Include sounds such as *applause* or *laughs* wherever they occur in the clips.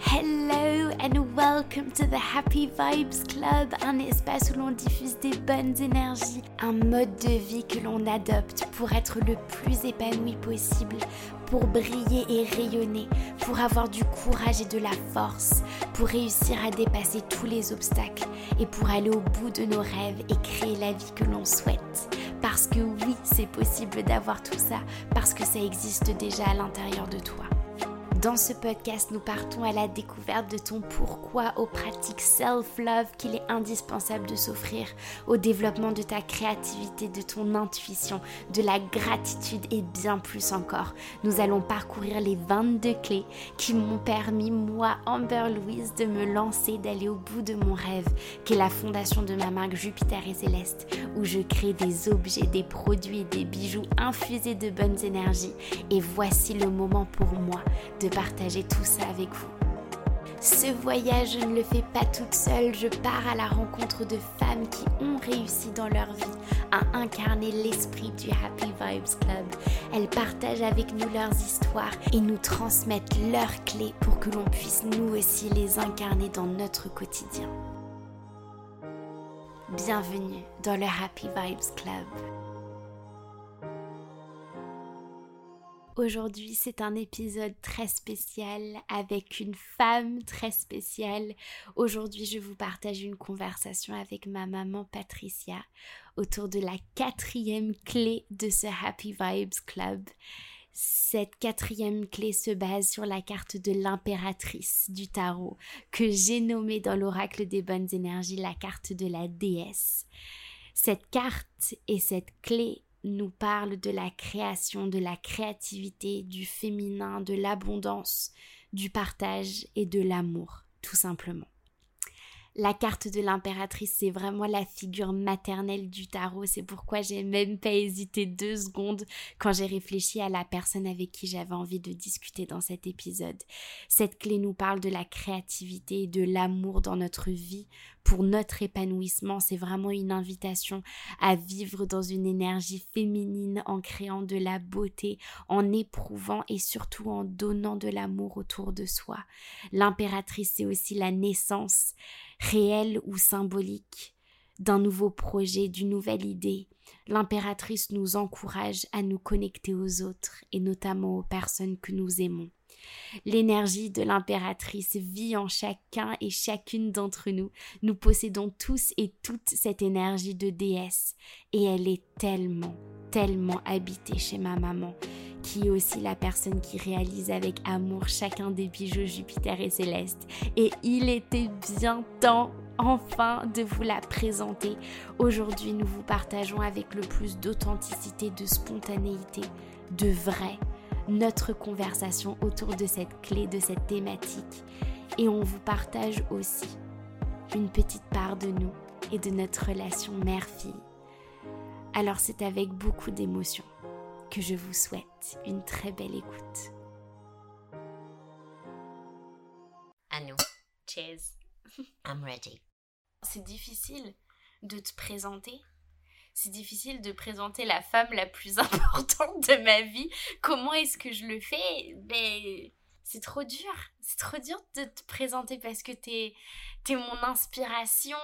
Hello and welcome to the Happy Vibes Club, un espace où l'on diffuse des bonnes énergies, un mode de vie que l'on adopte pour être le plus épanoui possible, pour briller et rayonner, pour avoir du courage et de la force, pour réussir à dépasser tous les obstacles et pour aller au bout de nos rêves et créer la vie que l'on souhaite. Parce que oui, c'est possible d'avoir tout ça, parce que ça existe déjà à l'intérieur de toi. Dans ce podcast, nous partons à la découverte de ton pourquoi aux pratiques self-love qu'il est indispensable de s'offrir, au développement de ta créativité, de ton intuition, de la gratitude et bien plus encore. Nous allons parcourir les 22 clés qui m'ont permis, moi, Amber Louise, de me lancer, d'aller au bout de mon rêve, qui est la fondation de ma marque Jupiter et Céleste, où je crée des objets, des produits, des bijoux infusés de bonnes énergies. Et voici le moment pour moi de partager tout ça avec vous. Ce voyage, je ne le fais pas toute seule, je pars à la rencontre de femmes qui ont réussi dans leur vie à incarner l'esprit du Happy Vibes Club. Elles partagent avec nous leurs histoires et nous transmettent leurs clés pour que l'on puisse nous aussi les incarner dans notre quotidien. Bienvenue dans le Happy Vibes Club. Aujourd'hui, c'est un épisode très spécial avec une femme très spéciale. Aujourd'hui, je vous partage une conversation avec ma maman Patricia autour de la quatrième clé de ce Happy Vibes Club. Cette quatrième clé se base sur la carte de l'impératrice du tarot que j'ai nommée dans l'oracle des bonnes énergies la carte de la déesse. Cette carte et cette clé nous parle de la création, de la créativité, du féminin, de l'abondance, du partage et de l'amour, tout simplement. La carte de l'impératrice, c'est vraiment la figure maternelle du tarot. C'est pourquoi j'ai même pas hésité deux secondes quand j'ai réfléchi à la personne avec qui j'avais envie de discuter dans cet épisode. Cette clé nous parle de la créativité et de l'amour dans notre vie pour notre épanouissement. C'est vraiment une invitation à vivre dans une énergie féminine en créant de la beauté, en éprouvant et surtout en donnant de l'amour autour de soi. L'impératrice, c'est aussi la naissance réelle ou symbolique d'un nouveau projet, d'une nouvelle idée. L'impératrice nous encourage à nous connecter aux autres et notamment aux personnes que nous aimons. L'énergie de l'impératrice vit en chacun et chacune d'entre nous. Nous possédons tous et toutes cette énergie de déesse et elle est tellement, tellement habitée chez ma maman qui est aussi la personne qui réalise avec amour chacun des bijoux Jupiter et Céleste. Et il était bien temps enfin de vous la présenter. Aujourd'hui, nous vous partageons avec le plus d'authenticité, de spontanéité, de vrai, notre conversation autour de cette clé, de cette thématique. Et on vous partage aussi une petite part de nous et de notre relation mère-fille. Alors c'est avec beaucoup d'émotion que je vous souhaite une très belle écoute. À nous. Cheers. *laughs* I'm ready. C'est difficile de te présenter. C'est difficile de présenter la femme la plus *laughs* importante de ma vie. Comment est-ce que je le fais? Ben, c'est trop dur. C'est trop dur de te présenter parce que t'es es mon inspiration,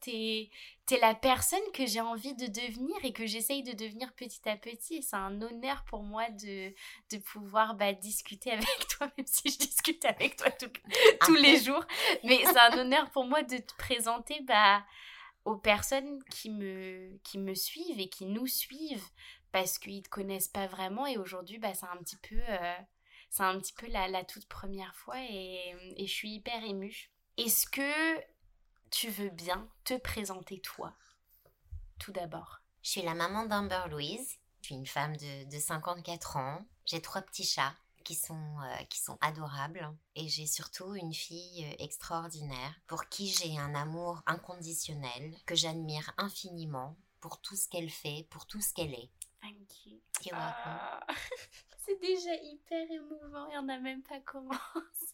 t'es es la personne que j'ai envie de devenir et que j'essaye de devenir petit à petit. C'est un honneur pour moi de, de pouvoir bah, discuter *laughs* avec toi, même si je discute avec toi tous les jours. Mais c'est un honneur pour moi de te présenter bah, aux personnes qui me, qui me suivent et qui nous suivent parce qu'ils ne te connaissent pas vraiment. Et aujourd'hui, bah, c'est un petit peu... Euh, c'est un petit peu la, la toute première fois et, et je suis hyper émue. Est-ce que tu veux bien te présenter toi, tout d'abord? Je suis la maman d'Amber Louise. Je suis une femme de, de 54 ans. J'ai trois petits chats qui sont, euh, qui sont adorables. Et j'ai surtout une fille euh, extraordinaire pour qui j'ai un amour inconditionnel, que j'admire infiniment pour tout ce qu'elle fait, pour tout ce qu'elle est. Thank you. You're welcome. Ah, *laughs* déjà hyper émouvant et on n'a même pas commencé.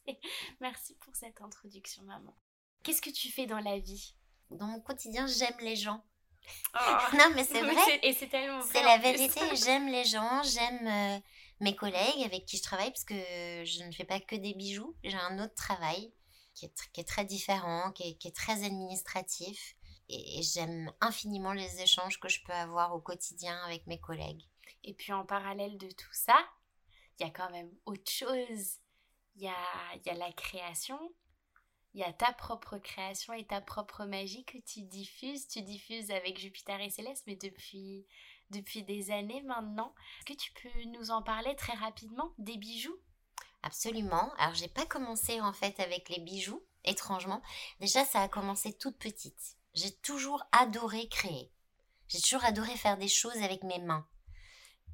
*laughs* Merci pour cette introduction, maman. Qu'est-ce que tu fais dans la vie? Dans mon quotidien, j'aime les gens. Oh. *laughs* non, mais c'est *laughs* vrai. Et c'est tellement C'est la vérité. j'aime les gens, j'aime euh, mes collègues avec qui je travaille parce que je ne fais pas que des bijoux. J'ai un autre travail qui est, très différent, qui est, très administratif. Et, j'aime infiniment les échanges que je peux avoir au quotidien avec mes collègues. Et puis en parallèle de tout ça, il y a quand même autre chose. Il y a, y a la création, il y a ta propre création et ta propre magie que tu diffuses. Tu diffuses avec Jupiter et Céleste, mais depuis, depuis des années maintenant. Est-ce que tu peux nous en parler très rapidement des bijoux? Absolument. Alors, j'ai pas commencé en fait avec les bijoux, étrangement. Déjà, ça a commencé toute petite. J'ai toujours adoré créer. J'ai toujours adoré faire des choses avec mes mains.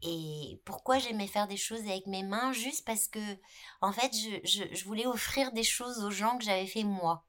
Et pourquoi j'aimais faire des choses avec mes mains Juste parce que, en fait, je, voulais offrir des choses aux gens que j'avais fait moi.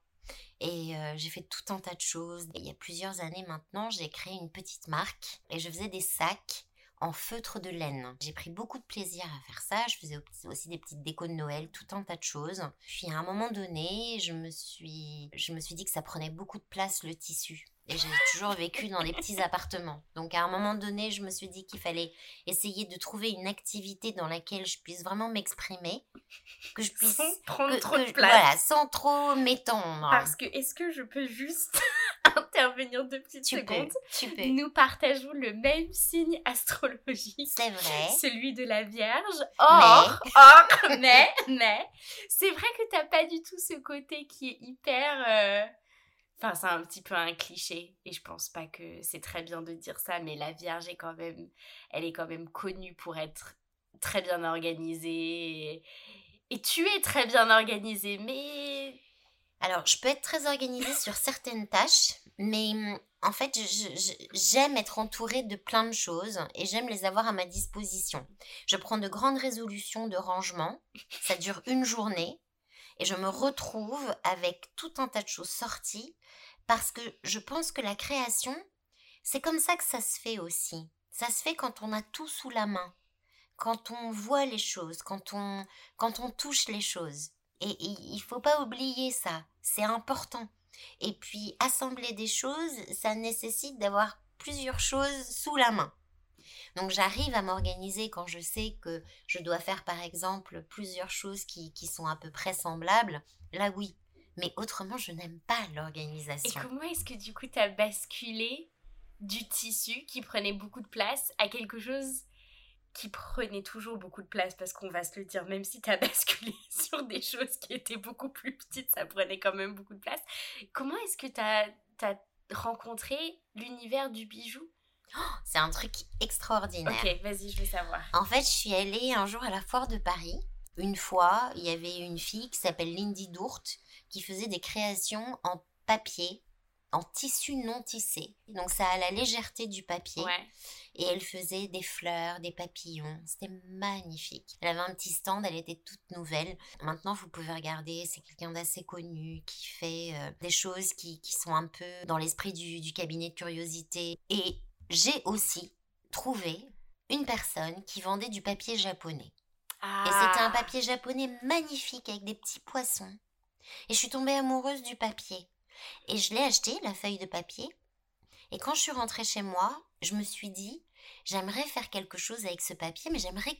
Et euh, j'ai fait tout un tas de choses. il y a plusieurs années maintenant, j'ai créé une petite marque et je faisais des sacs en feutre de laine. J'ai pris beaucoup de plaisir à faire ça. Je faisais aussi des petites décos de Noël, tout un tas de choses. Puis à un moment donné, je me suis, je me suis dit que ça prenait beaucoup de place le tissu. Et j'ai toujours vécu dans des petits appartements. Donc à un moment donné, je me suis dit qu'il fallait essayer de trouver une activité dans laquelle je puisse vraiment m'exprimer, que je puisse sans prendre trop de place. Voilà, sans trop m'étendre. Parce que est-ce que je peux juste *laughs* intervenir deux petites secondes? tu peux. Nous partageons le même signe astrologique. C'est vrai. *laughs* Celui de la Vierge. Or, mais, or, *laughs* mais, mais, c'est vrai que t'as pas du tout ce côté qui est hyper. Euh, enfin, c'est un petit peu un cliché et je pense pas que c'est très bien de dire ça, mais la Vierge est quand même, elle est quand même connue pour être très bien organisée. Et, tu es très bien organisée, mais alors, je peux être très organisée sur certaines tâches, mais hum, en fait, j'aime être entourée de plein de choses et j'aime les avoir à ma disposition. Je prends de grandes résolutions de rangement, ça dure une journée, et je me retrouve avec tout un tas de choses sorties parce que je pense que la création, c'est comme ça que ça se fait aussi. Ça se fait quand on a tout sous la main, quand on voit les choses, quand on, quand on touche les choses. Et il faut pas oublier ça, c'est important. Et puis assembler des choses, ça nécessite d'avoir plusieurs choses sous la main. Donc j'arrive à m'organiser quand je sais que je dois faire par exemple plusieurs choses qui, qui sont à peu près semblables. Là oui, mais autrement je n'aime pas l'organisation. Et comment est-ce que du coup tu as basculé du tissu qui prenait beaucoup de place à quelque chose qui prenait toujours beaucoup de place? Parce qu'on va se le dire, même si tu as *laughs* basculé sur des choses qui étaient beaucoup plus petites, ça prenait quand même beaucoup de place. Comment est-ce que tu as, rencontré l'univers du bijou? Oh, *gasps* C'est un truc extraordinaire. Ok, vas-y, je veux savoir. En fait, je suis allée un jour à la foire de Paris. Une fois, il y avait une fille qui s'appelle Lindy Dourte qui faisait des créations en papier en tissu non tissé. Donc ça a la légèreté du papier. Et elle faisait des fleurs, des papillons. C'était magnifique. Elle avait un petit stand, elle était toute nouvelle. Maintenant, vous pouvez regarder, c'est quelqu'un d'assez connu qui fait euh, des choses qui, sont un peu dans l'esprit du, cabinet de curiosité. Et j'ai aussi trouvé une personne qui vendait du papier japonais. Et c'était un ah. papier japonais magnifique avec des petits poissons. Et je suis tombée amoureuse du papier. Et je l'ai acheté, la feuille de papier. Et quand je suis rentrée chez moi, je me suis dit, j'aimerais faire quelque chose avec ce papier, mais j'aimerais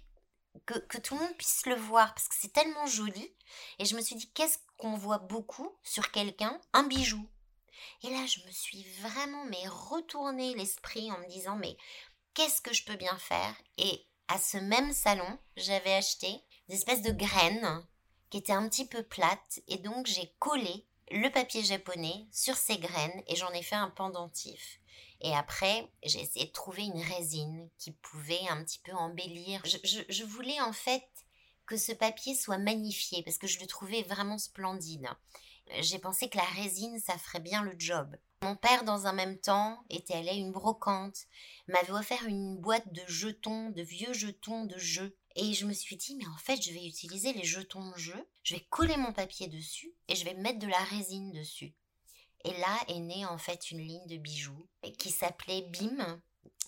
que, que, tout le monde puisse le voir parce que c'est tellement joli. Et je me suis dit, qu'est-ce qu'on voit beaucoup sur quelqu'un? Un bijou. Et là, je me suis vraiment mais retourné l'esprit en me disant, mais qu'est-ce que je peux bien faire? Et à ce même salon, j'avais acheté des espèces de graines qui étaient un petit peu plates et donc j'ai collé le papier japonais sur ces graines et j'en ai fait un pendentif. Et après, j'ai essayé de trouver une résine qui pouvait un petit peu embellir. Je, voulais en fait que ce papier soit magnifié parce que je le trouvais vraiment splendide. J'ai pensé que la résine, ça ferait bien le job. Mon père, dans un même temps, était allé à une brocante, m'avait offert une boîte de jetons, de vieux jetons de jeux. Et je me suis dit, mais en fait, je vais utiliser les jetons de jeu, je vais coller mon papier dessus et je vais mettre de la résine dessus. Et là est née en fait une ligne de bijoux qui s'appelait BIM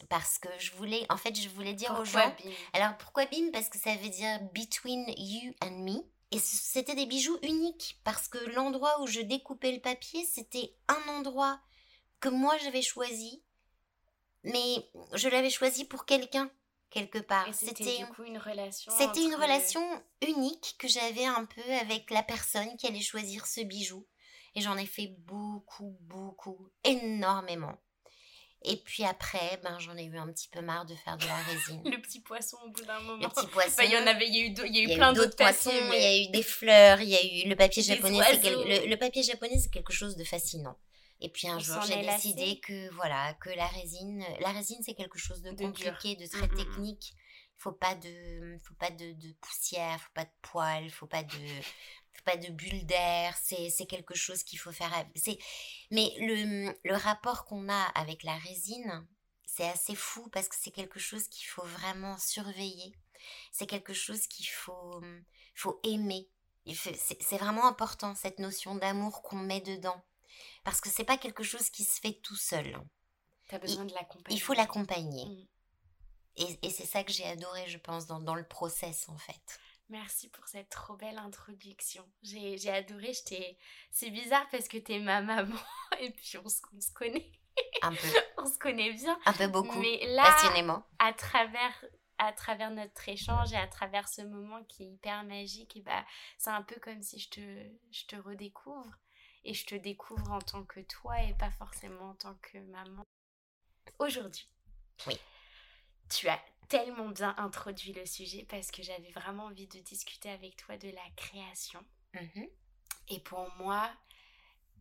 parce que je voulais, en fait, je voulais dire aux gens. Alors pourquoi BIM? Parce que ça veut dire Between You and Me. Et c'était des bijoux uniques parce que l'endroit où je découpais le papier, c'était un endroit que moi j'avais choisi mais je l'avais choisi pour quelqu'un quelque part. C'était du coup une relation. C'était une relation unique que j'avais un peu avec la personne qui allait choisir ce bijou. Et j'en ai fait beaucoup, beaucoup, énormément. Et puis après, ben, j'en ai eu un petit peu marre de faire de la résine. *laughs* le petit poisson au bout d'un moment. Le petit poisson. il y en avait, il y a eu, y a eu plein d'autres poissons. Il y a eu des fleurs, il y a eu le papier japonais. Le, le, papier japonais, c'est quelque chose de fascinant. Et puis un jour, j'ai décidé que voilà, que la résine, la résine, c'est quelque chose de, compliqué, de très technique. Il faut pas de, faut pas de, de poussière, faut pas de poils, faut pas de, pas de bulles d'air, c'est quelque chose qu'il faut faire. Mais le, le rapport qu'on a avec la résine, c'est assez fou parce que c'est quelque chose qu'il faut vraiment surveiller. C'est quelque chose qu'il faut, faut aimer. C'est vraiment important cette notion d'amour qu'on met dedans. Parce que c'est pas quelque chose qui se fait tout seul. As besoin de l'accompagner. Il faut l'accompagner. Mmh. Et, et c'est ça que j'ai adoré, je pense, dans, dans le process en fait. Merci pour cette trop belle introduction. J'ai adoré. C'est bizarre parce que t'es ma maman *laughs* et puis on se, connaît. Un peu. *laughs* on se connaît bien. Un peu beaucoup. Mais là, passionnément. À travers, à travers notre échange et à travers ce moment qui est hyper magique, et bah, c'est un peu comme si je te, je te redécouvre. Et je te découvre en tant que toi et pas forcément en tant que maman. Aujourd'hui. Oui. Tu as tellement bien introduit le sujet parce que j'avais vraiment envie de discuter avec toi de la création. Mhm. Et pour moi,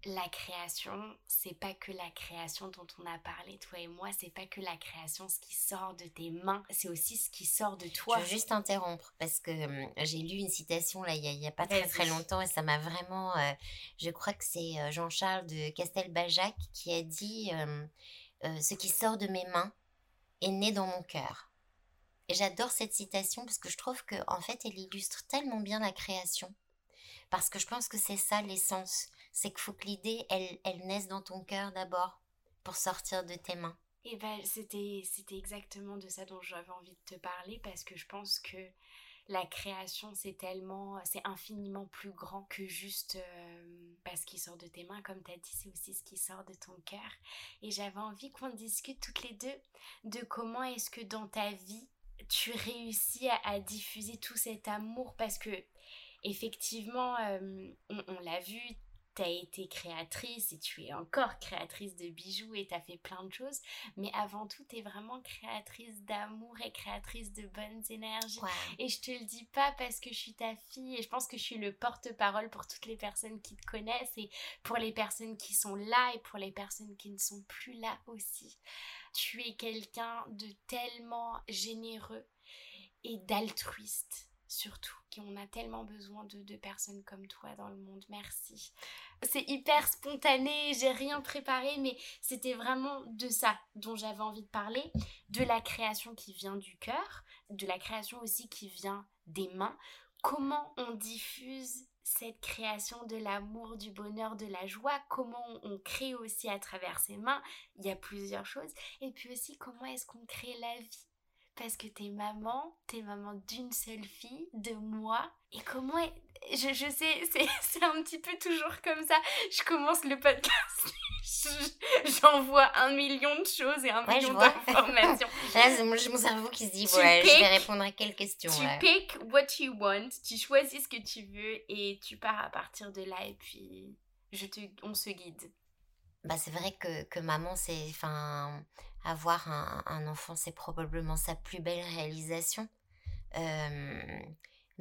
la création, c'est pas que la création dont on a parlé, toi et moi, c'est pas que la création, ce qui sort de tes mains, c'est aussi ce qui sort de toi. Je veux juste interrompre parce que hum, j'ai lu une citation là, il y, a, pas très très longtemps et ça m'a vraiment. Euh, je crois que c'est euh, Jean-Charles de Castelbajac qui a dit euh, Ce qui sort de mes mains est né dans mon cœur. J'adore cette citation parce que je trouve qu'en en fait, elle illustre tellement bien la création. Parce que je pense que c'est ça l'essence. C'est qu'il faut que l'idée, elle, elle naisse dans ton cœur d'abord pour sortir de tes mains. Et ben, c'était, c'était exactement de ça dont j'avais envie de te parler parce que je pense que la création, c'est tellement, c'est infiniment plus grand que juste euh, parce qu'il sort de tes mains, comme tu as dit, c'est aussi ce qui sort de ton cœur. Et j'avais envie qu'on discute toutes les deux de comment est-ce que dans ta vie, tu réussis à, diffuser tout cet amour parce que effectivement, euh, on, l'a vu, tu as été créatrice et tu es encore créatrice de bijoux et tu as fait plein de choses, mais avant tout, tu es vraiment créatrice d'amour et créatrice de bonnes énergies. Et je te le dis pas parce que je suis ta fille et je pense que je suis le porte-parole pour toutes les personnes qui te connaissent et pour les personnes qui sont là et pour les personnes qui ne sont plus là aussi. Tu es quelqu'un de tellement généreux et d'altruiste surtout. On a tellement besoin de, de, personnes comme toi dans le monde. Merci. C'est hyper spontané, j'ai rien préparé, mais c'était vraiment de ça dont j'avais envie de parler. De la création qui vient du cœur, de la création aussi qui vient des mains. Comment on diffuse cette création de l'amour, du bonheur, de la joie, comment on crée aussi à travers ses mains, il y a plusieurs choses. Et puis aussi, comment est-ce qu'on crée la vie? Parce que t'es maman, t'es maman d'une seule fille, de moi. Et comment je, je sais, *laughs* c'est un petit peu toujours comme ça. Je commence le podcast, *laughs* j'envoie un million de choses et un million d'informations. *laughs* Là, c'est mon, cerveau qui se dit, ouais, je vais répondre à quelle question. Tu pick what you want, tu choisis ce que tu veux et tu pars à partir de là et puis je te, on se guide. Bah, c'est vrai que, que maman, c'est, enfin, avoir un, enfant, c'est probablement sa plus belle réalisation. Euh,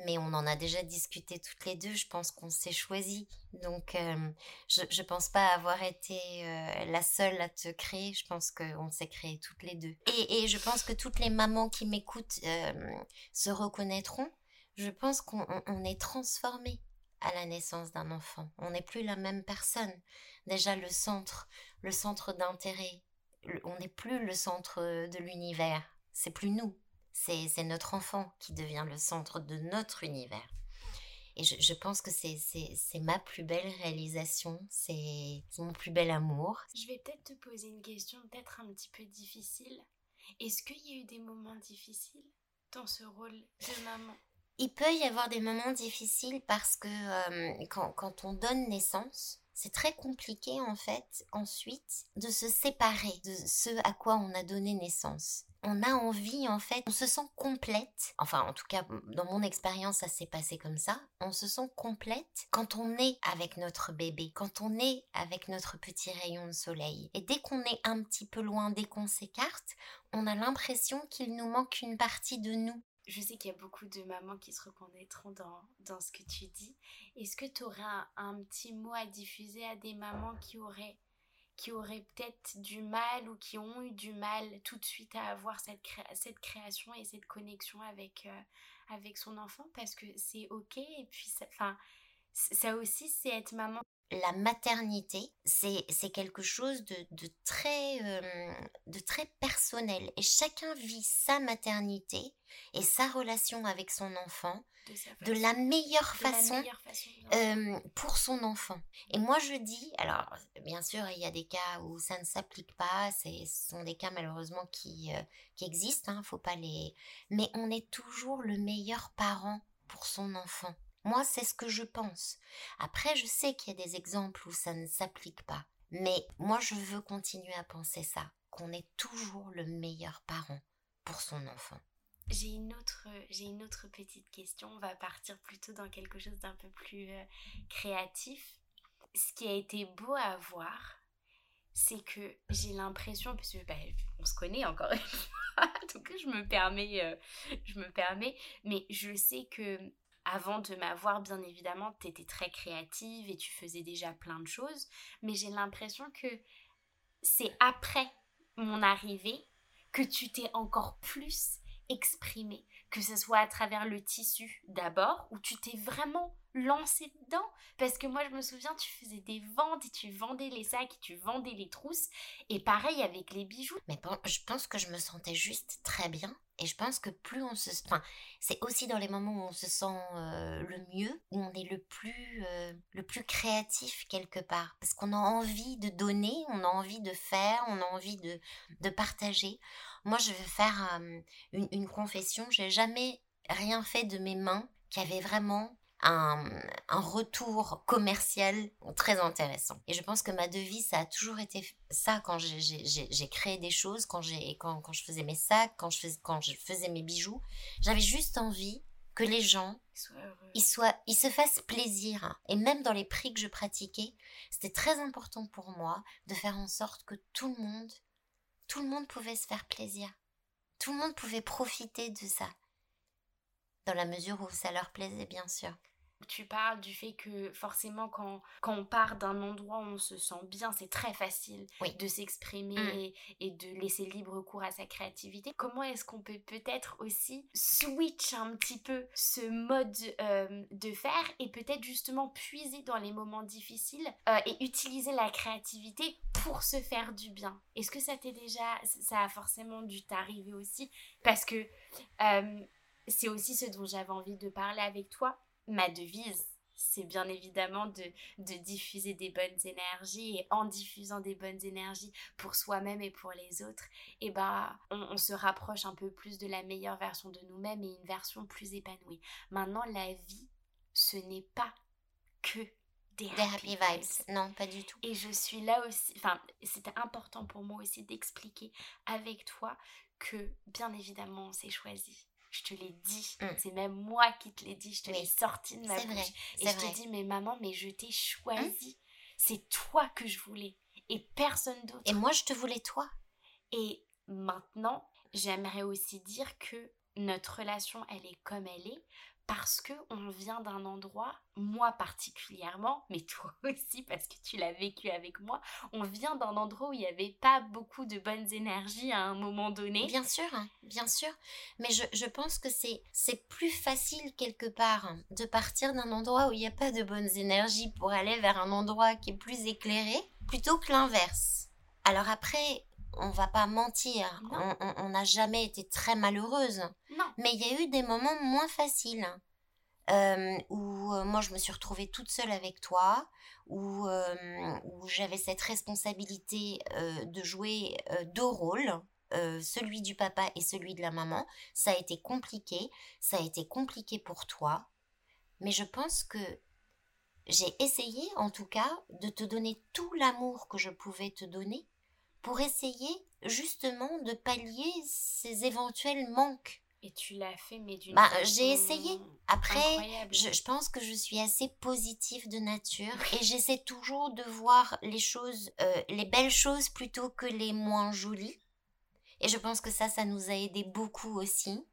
mais on en a déjà discuté toutes les deux. Je pense qu'on s'est choisi. Donc, euh, je ne pense pas avoir été euh, la seule à te créer. Je pense qu'on s'est créé toutes les deux. Et, et, je pense que toutes les mamans qui m'écoutent se reconnaîtront. Je pense qu'on est transformé à la naissance d'un enfant. On n'est plus la même personne. Déjà, le centre, le centre d'intérêt, on n'est plus le centre de l'univers. C'est plus nous c'est notre enfant qui devient le centre de notre univers. Et je, pense que c'est ma plus belle réalisation, c'est mon plus bel amour. Je vais peut-être te poser une question peut-être un petit peu difficile. Est-ce qu'il y a eu des moments difficiles dans ce rôle de maman? Il peut y avoir des moments difficiles parce que euh, quand, on donne naissance, c'est très compliqué en fait ensuite de se séparer de ce à quoi on a donné naissance. On a envie en fait, on se sent complète. Enfin en tout cas dans mon expérience ça s'est passé comme ça. On se sent complète quand on est avec notre bébé, quand on est avec notre petit rayon de soleil. Et dès qu'on est un petit peu loin, dès qu'on s'écarte, on a l'impression qu'il nous manque une partie de nous je sais qu'il y a beaucoup de mamans qui se reconnaîtront dans, dans ce que tu dis. Est-ce que tu aurais un, petit mot à diffuser à des mamans qui auraient, qui auraient peut-être du mal ou qui ont eu du mal tout de suite à avoir cette, cette création et cette connexion avec, euh, avec son enfant? Parce que c'est ok et puis ça, ça aussi c'est être maman la maternité, c'est quelque chose de, très, euh, de très personnel. Et chacun vit sa maternité et sa relation avec son enfant de, la meilleure façon, euh, pour son enfant. Et moi, je dis, alors, bien sûr, il y a des cas où ça ne s'applique pas, ce sont des cas malheureusement qui, euh, qui existent, hein, faut pas les... Mais on est toujours le meilleur parent pour son enfant. Moi, c'est ce que je pense. Après, je sais qu'il y a des exemples où ça ne s'applique pas. Mais moi, je veux continuer à penser ça, qu'on est toujours le meilleur parent pour son enfant. J'ai une autre, j'ai une autre petite question. On va partir plutôt dans quelque chose d'un peu plus euh, créatif. Ce qui a été beau à voir, c'est que j'ai l'impression, parce que bah, on se connaît encore une *laughs* fois, donc je me permets, euh, je me permets, mais je sais que avant de m'avoir, bien évidemment, tu étais très créative et tu faisais déjà plein de choses, mais j'ai l'impression que c'est après mon arrivée que tu t'es encore plus exprimée, que ce soit à travers le tissu d'abord, où tu t'es vraiment lancé dedans. Parce que moi, je me souviens, tu faisais des ventes et tu vendais les sacs et tu vendais les trousses. Et pareil avec les bijoux. Mais bon, je pense que je me sentais juste très bien. Et je pense que plus on se... Enfin, c'est aussi dans les moments où on se sent euh, le mieux, où on est le plus, euh, le plus créatif quelque part. Parce qu'on a envie de donner, on a envie de faire, on a envie de, de partager. Moi, je vais faire euh, une, une confession. J'ai jamais rien fait de mes mains qui avait vraiment un, retour commercial très intéressant. Et je pense que ma devise, ça a toujours été ça quand j'ai créé des choses, quand, quand, quand je faisais mes sacs, quand je faisais, quand je faisais mes bijoux. J'avais juste envie que les gens ils, soient, ils se fassent plaisir. Et même dans les prix que je pratiquais, c'était très important pour moi de faire en sorte que tout le monde, tout le monde pouvait se faire plaisir. Tout le monde pouvait profiter de ça. Dans la mesure où ça leur plaisait, bien sûr tu parles du fait que forcément quand, quand on part d'un endroit où on se sent bien, c'est très facile de s'exprimer mm. et, de laisser libre cours à sa créativité. Comment est-ce qu'on peut peut-être aussi switch un petit peu ce mode euh, de faire et peut-être justement puiser dans les moments difficiles euh, et utiliser la créativité pour se faire du bien? Est-ce que ça t'est déjà, ça a forcément dû t'arriver aussi? Parce que euh, c'est aussi ce dont j'avais envie de parler avec toi ma devise, c'est bien évidemment de, diffuser des bonnes énergies et en diffusant des bonnes énergies pour soi-même et pour les autres, et eh ben on, se rapproche un peu plus de la meilleure version de nous-mêmes et une version plus épanouie. Maintenant, la vie, ce n'est pas que des happy, vibes. Non, pas du tout. Et je suis là aussi, enfin, c'était important pour moi aussi d'expliquer avec toi que bien évidemment, c'est choisi je te l'ai dit. Mm. C'est même moi qui te l'ai dit. Je te l'ai sorti de ma bouche. et je te dis, mais maman, mais je t'ai choisi. Mm. C'est toi que je voulais. Et personne d'autre. Et moi, je te voulais toi. Et maintenant, j'aimerais aussi dire que notre relation, elle est comme elle est parce que on vient d'un endroit, moi particulièrement, mais toi *laughs* aussi parce que tu l'as vécu avec moi, on vient d'un endroit où il n'y avait pas beaucoup de bonnes énergies à un moment donné. Bien sûr, hein, bien sûr. Mais je, pense que c'est, c'est plus facile quelque part hein, de partir d'un endroit où il n'y a pas de bonnes énergies pour aller vers un endroit qui est plus éclairé, plutôt que l'inverse. Alors après, on va pas mentir, on n'a jamais été très malheureuse. Non. Mais il y a eu des moments moins faciles. Euh, où euh, moi je me suis retrouvée toute seule avec toi, où, euh, où j'avais cette responsabilité de jouer deux rôles, celui du papa et celui de la maman. Ça a été compliqué, ça a été compliqué pour toi, mais je pense que j'ai essayé, en tout cas, de te donner tout l'amour que je pouvais te donner pour essayer justement de pallier ces éventuels manques. Et tu l'as fait, mais d'une bah, J'ai essayé. Après, je, je, pense que je suis assez positive de nature et j'essaie toujours de voir les choses, euh, les belles choses plutôt que les moins jolies. Et je pense que ça, ça nous a aidé beaucoup aussi.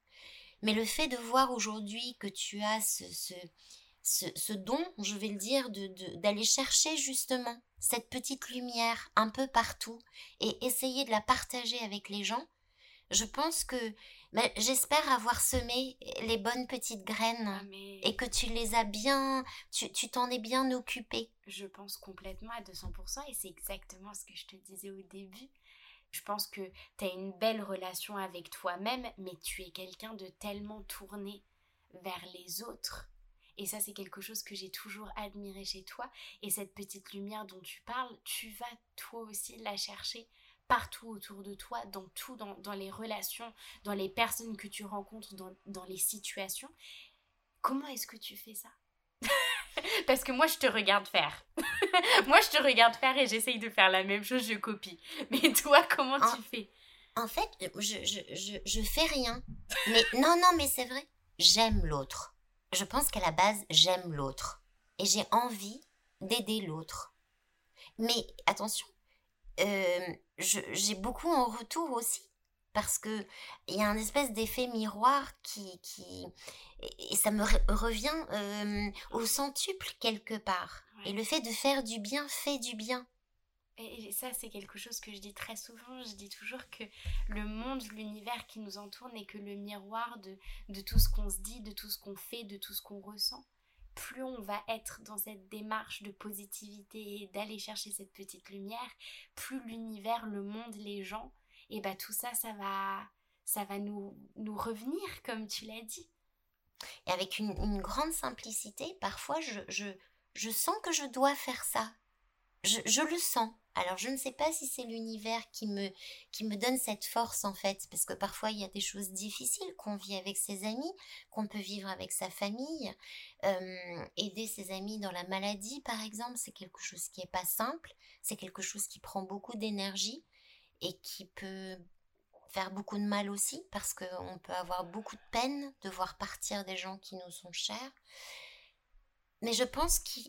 Mais le fait de voir aujourd'hui que tu as ce, ce, ce, don, je vais le dire, d'aller de, chercher justement cette petite lumière un peu partout et essayer de la partager avec les gens, je pense que ben, j'espère avoir semé les bonnes petites graines ah, et que tu les as bien, tu t'en es bien occupé. Je pense complètement à 200% et c'est exactement ce que je te disais au début. Je pense que tu as une belle relation avec toi-même, mais tu es quelqu'un de tellement tourné vers les autres et ça, c'est quelque chose que j'ai toujours admiré chez toi. Et cette petite lumière dont tu parles, tu vas toi aussi la chercher partout autour de toi, dans tout, dans, les relations, dans les personnes que tu rencontres, dans, dans les situations. Comment est-ce que tu fais ça? *laughs* Parce que moi, je te regarde faire. *laughs* moi, je te regarde faire et j'essaye de faire la même chose, je copie. Mais toi, comment tu fais? En fait, je, je, je, je fais rien. Mais non, non, mais c'est vrai. J'aime l'autre je pense qu'à la base, j'aime l'autre et j'ai envie d'aider l'autre. Mais attention, euh, j'ai beaucoup en retour aussi parce que il y a un espèce d'effet miroir qui, qui et ça me revient euh, au centuple quelque part. Et le fait de faire du bien fait du bien. Et ça, c'est quelque chose que je dis très souvent. Je dis toujours que le monde, l'univers qui nous entoure n'est que le miroir de, de tout ce qu'on se dit, de tout ce qu'on fait, de tout ce qu'on ressent. Plus on va être dans cette démarche de positivité et d'aller chercher cette petite lumière, plus l'univers, le monde, les gens, et bah tout ça, ça va, ça va nous, nous revenir, comme tu l'as dit. Et avec une, une, grande simplicité, parfois je, je, je sens que je dois faire ça. Je, je le sens. Alors je ne sais pas si c'est l'univers qui me, qui me donne cette force en fait, parce que parfois il y a des choses difficiles qu'on vit avec ses amis, qu'on peut vivre avec sa famille. Aider ses amis dans la maladie par exemple, c'est quelque chose qui n'est pas simple, c'est quelque chose qui prend beaucoup d'énergie et qui peut faire beaucoup de mal aussi, parce qu'on peut avoir beaucoup de peine de voir partir des gens qui nous sont chers. Mais je pense qu'il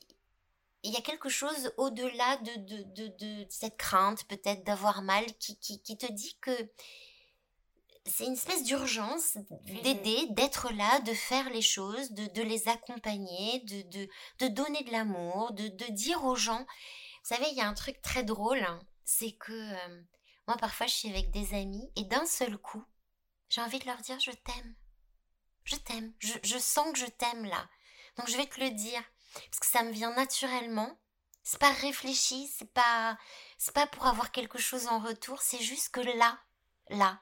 il y a quelque chose au-delà de, de, de, cette crainte peut-être d'avoir mal qui, qui, qui, te dit que c'est une espèce d'urgence d'aider, d'être là, de faire les choses, de, de les accompagner, de, de, de donner de l'amour, de, de dire aux gens. Vous savez, il y a un truc très drôle, hein, c'est que euh, moi parfois je suis avec des amis et d'un seul coup, j'ai envie de leur dire je t'aime. Je t'aime. Je, je sens que je t'aime là. Donc je vais te le dire parce que ça me vient naturellement. C'est pas réfléchi, c'est pas c'est pas pour avoir quelque chose en retour, c'est juste que là, là,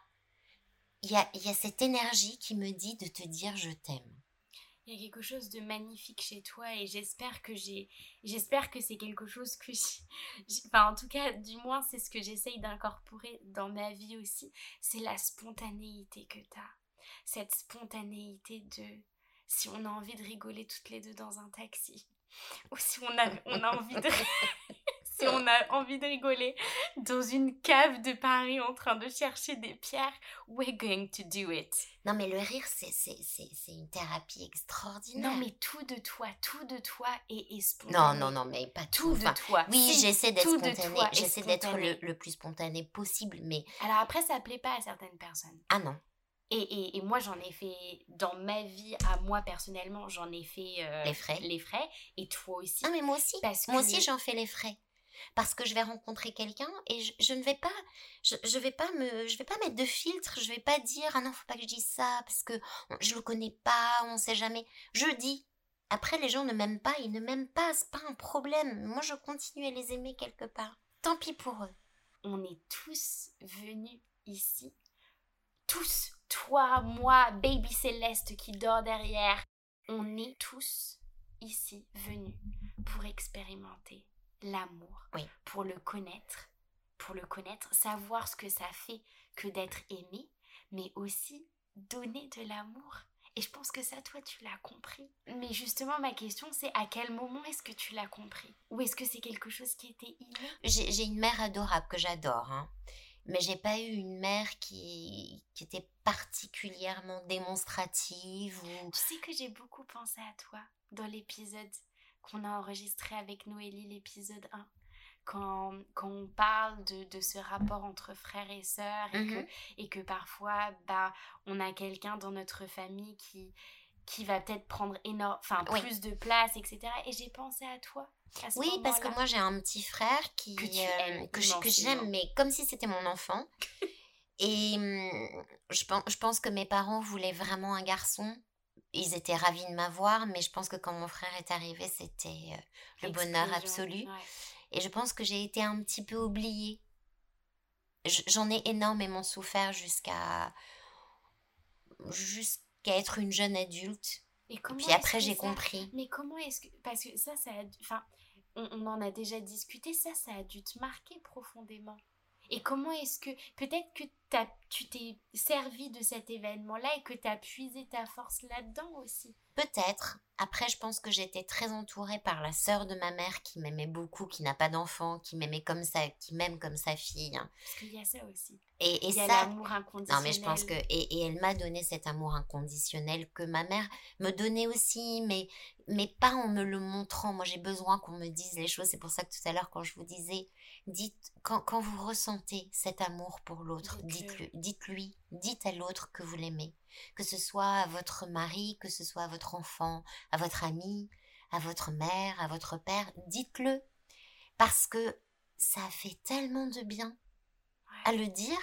il y a, y a cette énergie qui me dit de te dire je t'aime. Il y a quelque chose de magnifique chez toi et j'espère que j'ai j'espère que c'est quelque chose que enfin en tout cas du moins c'est ce que j'essaye d'incorporer dans ma vie aussi, c'est la spontanéité que tu as. Cette spontanéité de si on a envie de rigoler toutes les deux dans un taxi, ou si on a, on a envie de... *laughs* si on a envie de rigoler dans une cave de Paris en train de chercher des pierres, we're going to do it. Non, mais le rire, c'est une thérapie extraordinaire. Non, mais tout de toi, tout de toi est, spontané. Non, non, non, mais pas tout. de toi. Oui, j'essaie d'être spontanée. J'essaie d'être le, le, plus spontané possible, mais... Alors après, ça plaît pas à certaines personnes. Ah non. Et, et, moi, j'en ai fait, dans ma vie, à moi personnellement, j'en ai fait euh, les frais. Les frais. Et toi aussi. Non, mais moi aussi. Parce moi aussi, j'en fais les frais. Parce que je vais rencontrer quelqu'un et je, ne vais pas, je, je, vais pas me, je vais pas mettre de filtre. Je vais pas dire ah non, faut pas que je dise ça parce que je le connais pas, on sait jamais. Je dis. Après, les gens ne m'aiment pas, ils ne m'aiment pas, c'est pas un problème. Moi, je continue à les aimer quelque part. Tant pis pour eux. On est tous venus ici, tous toi, moi, baby Céleste qui dort derrière, on est tous ici venus pour expérimenter l'amour, pour le connaître pour le connaître, savoir ce que ça fait que d'être aimé, mais aussi donner de l'amour. Et je pense que ça, toi, tu l'as compris. Mais justement, ma question, c'est à quel moment est-ce que tu l'as compris? Ou est-ce que c'est quelque chose qui était inné? J'ai une mère adorable que j'adore, hein. Mais j'ai pas eu une mère qui, qui était particulièrement démonstrative. Ou... Tu sais que j'ai beaucoup pensé à toi dans l'épisode qu'on a enregistré avec Noélie, l'épisode 1 quand, quand on parle de, de, ce rapport entre frères et sœurs et, que, mmh et que parfois bah, on a quelqu'un dans notre famille qui, qui va peut-être prendre énorme, enfin plus de place, etc. Et j'ai pensé à toi. Oui, parce que moi j'ai un petit frère qui que, euh, que j'aime, mais comme si c'était mon enfant. *laughs* et mmh, je, pense, je pense que mes parents voulaient vraiment un garçon. Ils étaient ravis de m'avoir, mais je pense que quand mon frère est arrivé, c'était euh, le bonheur absolu. Et je pense que j'ai été un petit peu oubliée. J'en ai énormément souffert jusqu'à jusqu'à être une jeune adulte. Et puis après, j'ai compris. Mais comment est-ce que. Parce que ça, ça a. Enfin, on, en a déjà discuté, ça, ça a dû te marquer profondément. Et comment est-ce que. Peut-être que as, tu t'es servi de cet événement-là et que tu as puisé ta force là-dedans aussi. Peut-être. Après, je pense que j'étais très entourée par la sœur de ma mère qui m'aimait beaucoup, qui n'a pas d'enfant, qui m'aimait comme ça, qui m'aime comme sa fille. Parce qu'il y a ça aussi. Et, et Il y a l'amour inconditionnel. Non, mais je pense que et, et, elle m'a donné cet amour inconditionnel que ma mère me donnait aussi, mais mais pas en me le montrant. Moi, j'ai besoin qu'on me dise les choses. C'est pour ça que tout à l'heure, quand je vous disais, dites quand, quand vous ressentez cet amour pour l'autre, dites-le, dites-lui, dites à l'autre que vous l'aimez que ce soit à votre mari, que ce soit à votre enfant, à votre ami, à votre mère, à votre père, dites-le. Parce que ça fait tellement de bien à le dire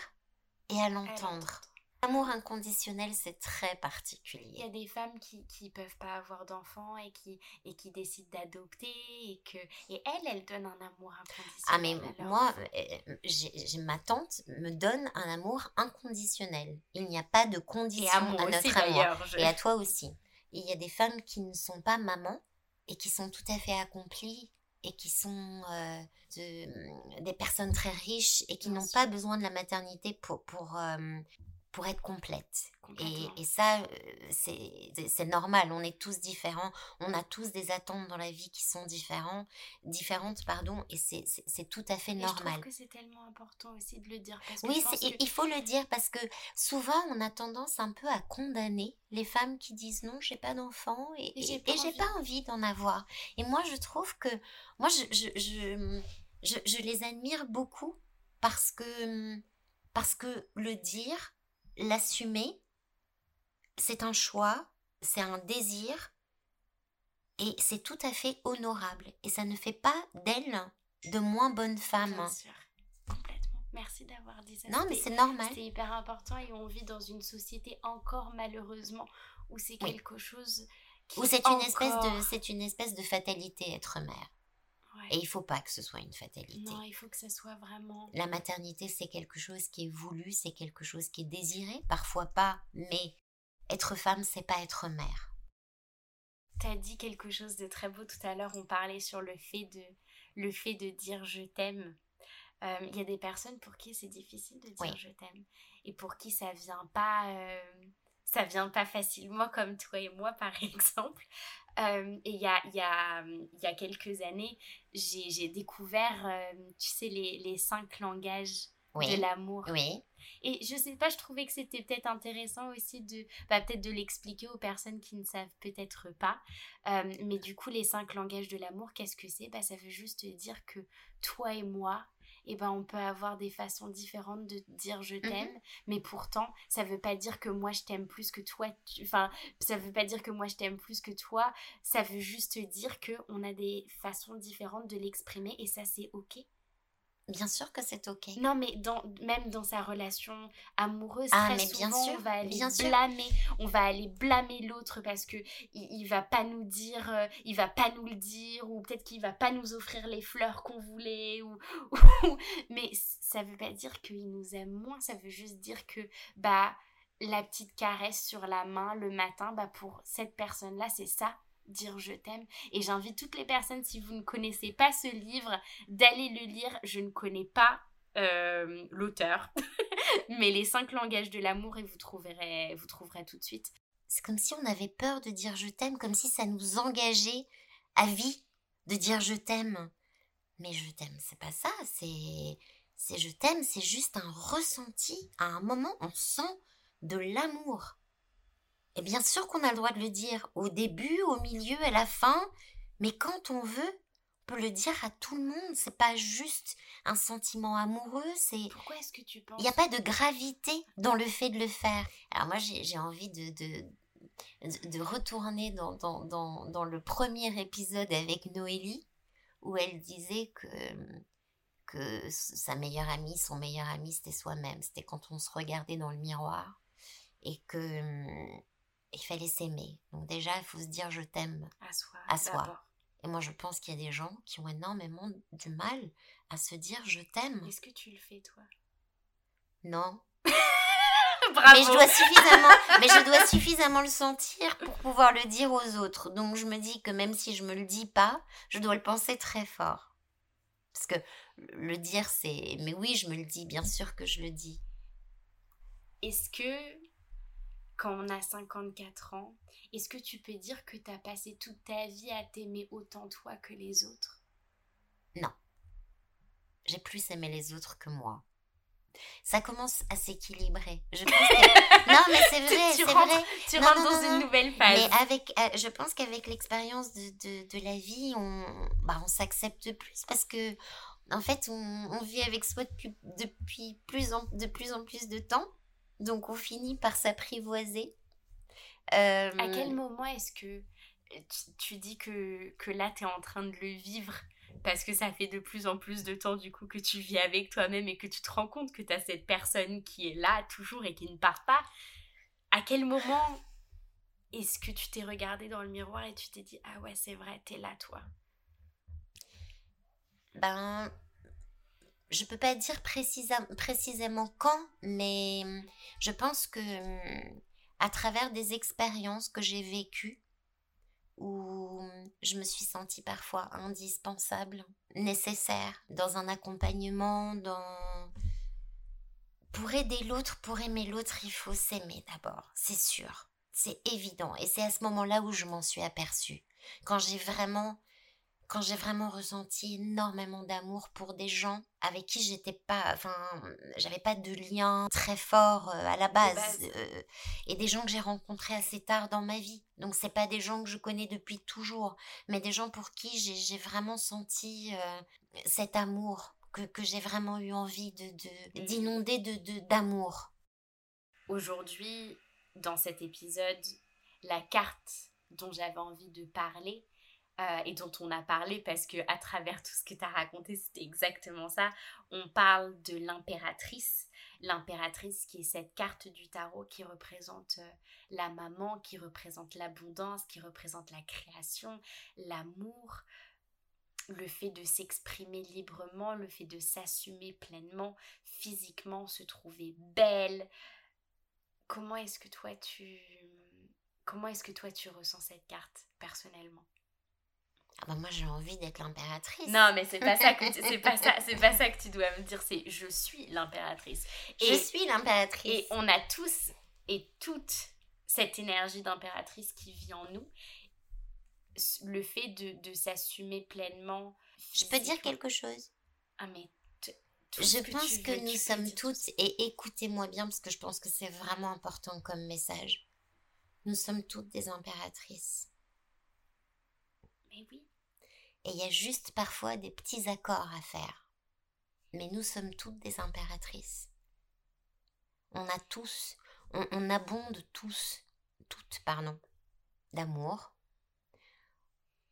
et à l'entendre. L'amour inconditionnel, c'est très particulier. Il y a des femmes qui ne peuvent pas avoir d'enfants et qui, et qui décident d'adopter et que et elles, elles donnent un amour inconditionnel. Ah mais moi, euh, j'ai ma tante me donne un amour inconditionnel. Il n'y a pas de condition à, notre amour. Et à toi aussi. il y a des femmes qui ne sont pas mamans et qui sont tout à fait accomplies et qui sont euh, de, des personnes très riches et qui n'ont pas besoin de la maternité pour, pour, euh, pour être complète. Et, et, ça, euh, c'est normal. On est tous différents. On a tous des attentes dans la vie qui sont différents, différentes. pardon, Et c'est tout à fait normal. je trouve que c'est tellement important aussi de le dire. oui, il faut le dire parce que souvent, on a tendance un peu à condamner les femmes qui disent non, j'ai pas d'enfant et, j'ai pas, pas, envie d'en avoir. Et moi, je trouve que moi, je, je, je, je, je les admire beaucoup parce que, parce que le dire, l'assumer, c'est un choix, c'est un désir, et c'est tout à fait honorable. Et ça ne fait pas d'elle de moins bonne femme. Bien sûr, complètement. Merci d'avoir dit ça. Non, mais c'est normal. C'est hyper important et on vit dans une société encore malheureusement où c'est quelque chose qui où c'est une espèce de c'est une espèce de fatalité être mère. Et il faut pas que ce soit une fatalité. Non, il faut que ce soit vraiment. La maternité, c'est quelque chose qui est voulu, c'est quelque chose qui est désiré, parfois pas, mais être femme, c'est pas être mère. Tu as dit quelque chose de très beau tout à l'heure. On parlait sur le fait de, le fait de dire je t'aime. Euh, il y a des personnes pour qui c'est difficile de dire je t'aime et pour qui ça vient pas euh, ça vient pas facilement comme toi et moi par *laughs* exemple euh, et il y a, y, a, y a quelques années, j'ai découvert, euh, tu sais, les, les cinq langages de l'amour. Oui. Et je sais pas, je trouvais que c'était peut-être intéressant aussi de, bah, peut-être de l'expliquer aux personnes qui ne savent peut-être pas. Euh, mais du coup, les cinq langages de l'amour, qu'est-ce que c'est? Bah, Ça veut juste dire que toi et moi, eh ben on peut avoir des façons différentes de dire je mmh t'aime, mais pourtant ça veut pas dire que moi je t'aime plus que toi. Enfin, ça veut pas dire que moi je t'aime plus que toi. Ça veut juste dire que on a des façons différentes de l'exprimer et ça c'est ok. Bien sûr que c'est ok. Non, mais dans, même dans sa relation amoureuse, ah, très mais souvent, bien sûr, on va aller blâmer, on va aller blâmer l'autre parce que il, va pas nous dire, euh, il va pas nous le dire, ou peut-être qu'il va pas nous offrir les fleurs qu'on voulait, ou, *laughs* mais ça veut pas dire qu'il nous aime moins, ça veut juste dire que bah la petite caresse sur la main le matin, bah pour cette personne-là, c'est ça dire je t'aime. Et j'invite toutes les personnes, si vous ne connaissez pas ce livre, d'aller le lire. Je ne connais pas euh, l'auteur. *laughs* Mais les cinq langages de l'amour et vous trouverez, vous trouverez tout de suite. C'est comme si on avait peur de dire je t'aime, comme si ça nous engageait à vie de dire je t'aime. Mais je t'aime, c'est pas ça, c'est c'est je t'aime, c'est juste un ressenti. À un moment, on sent de l'amour. Et bien sûr qu'on a le droit de le dire au début, au milieu, à la fin, mais quand on veut, on peut le dire à tout le monde. C'est pas juste un sentiment amoureux, c'est. Pourquoi est-ce que tu penses Il n'y a pas de gravité dans le fait de le faire. Alors moi, j'ai envie de, de, de retourner dans, dans, dans, dans le premier épisode avec Noélie, où elle disait que que sa meilleure amie, son meilleur ami, c'était soi-même. C'était quand on se regardait dans le miroir et que il fallait s'aimer. Donc déjà, il faut se dire je t'aime à soi. À soi. Et moi, je pense qu'il y a des gens qui ont énormément du mal à se dire je t'aime. Est-ce que tu le fais toi? Non. *laughs* Bravo. Mais je dois suffisamment, *laughs* mais je dois suffisamment le sentir pour pouvoir le dire aux autres. Donc je me dis que même si je me le dis pas, je dois le penser très fort. Parce que le dire, c'est. Mais oui, je me le dis, bien sûr que je le dis. Est-ce que, quand on a 54 ans, est-ce que tu peux dire que tu as passé toute ta vie à t'aimer autant toi que les autres? Non. J'ai plus aimé les autres que moi. Ça commence à s'équilibrer. Je pense *laughs* non, mais c'est vrai, c'est vrai. Tu rentres dans une nouvelle phase. Mais avec, euh, je pense qu'avec l'expérience de, de, de, la vie, on, bah, on s'accepte plus parce que en fait, on, vit avec soi depuis, depuis plus en, de plus en plus de temps. Donc, on finit par s'apprivoiser. Euh, à quel moment est-ce que tu, dis que, que là, tu es en train de le vivre? Parce que ça fait de plus en plus de temps du coup que tu vis avec toi-même et que tu te rends compte que tu as cette personne qui est là toujours et qui ne part pas. À quel moment est-ce que tu t'es regardé dans le miroir et tu t'es dit ah ouais c'est vrai, t'es là toi ben, je peux pas dire précisément quand, mais je pense que à travers des expériences que j'ai vécues, où je me suis sentie parfois indispensable, nécessaire dans un accompagnement, dans... Pour aider l'autre, pour aimer l'autre, il faut s'aimer d'abord, c'est sûr, c'est évident. Et c'est à ce moment-là où je m'en suis aperçue. Quand j'ai vraiment quand j'ai vraiment ressenti énormément d'amour pour des gens avec qui j'étais pas, enfin, j'avais pas de lien très fort euh, à la base, euh, et des gens que j'ai rencontrés assez tard dans ma vie. Donc c'est pas des gens que je connais depuis toujours, mais des gens pour qui j'ai vraiment senti euh, cet amour que, que j'ai vraiment eu envie de d'inonder de d'amour. Aujourd'hui, dans cet épisode, la carte dont j'avais envie de parler, euh, et dont on a parlé parce que à travers tout ce que tu as raconté, c'était exactement ça. On parle de l'impératrice, l'impératrice qui est cette carte du tarot qui représente euh, la maman, qui représente l'abondance, qui représente la création, l'amour, le fait de s'exprimer librement, le fait de s'assumer pleinement, physiquement, se trouver belle. Comment est-ce que toi tu comment est-ce que toi tu ressens cette carte personnellement? Ah bah moi j'ai envie d'être l'impératrice. Non mais c'est pas ça que c'est pas ça *laughs* c'est pas ça que tu dois me dire c'est je suis l'impératrice. Je suis l'impératrice. Et on a tous et toute cette énergie d'impératrice qui vit en nous. Le fait de, de s'assumer pleinement. Je peux dire quelque chose? Ah mais je pense que nous sommes toutes, et écoutez-moi bien parce que je pense que c'est vraiment important comme message. Nous sommes toutes des impératrices. Mais oui. Et il y a juste parfois des petits accords à faire. Mais nous sommes toutes des impératrices. On a tous, on, abonde tous, toutes, pardon, d'amour.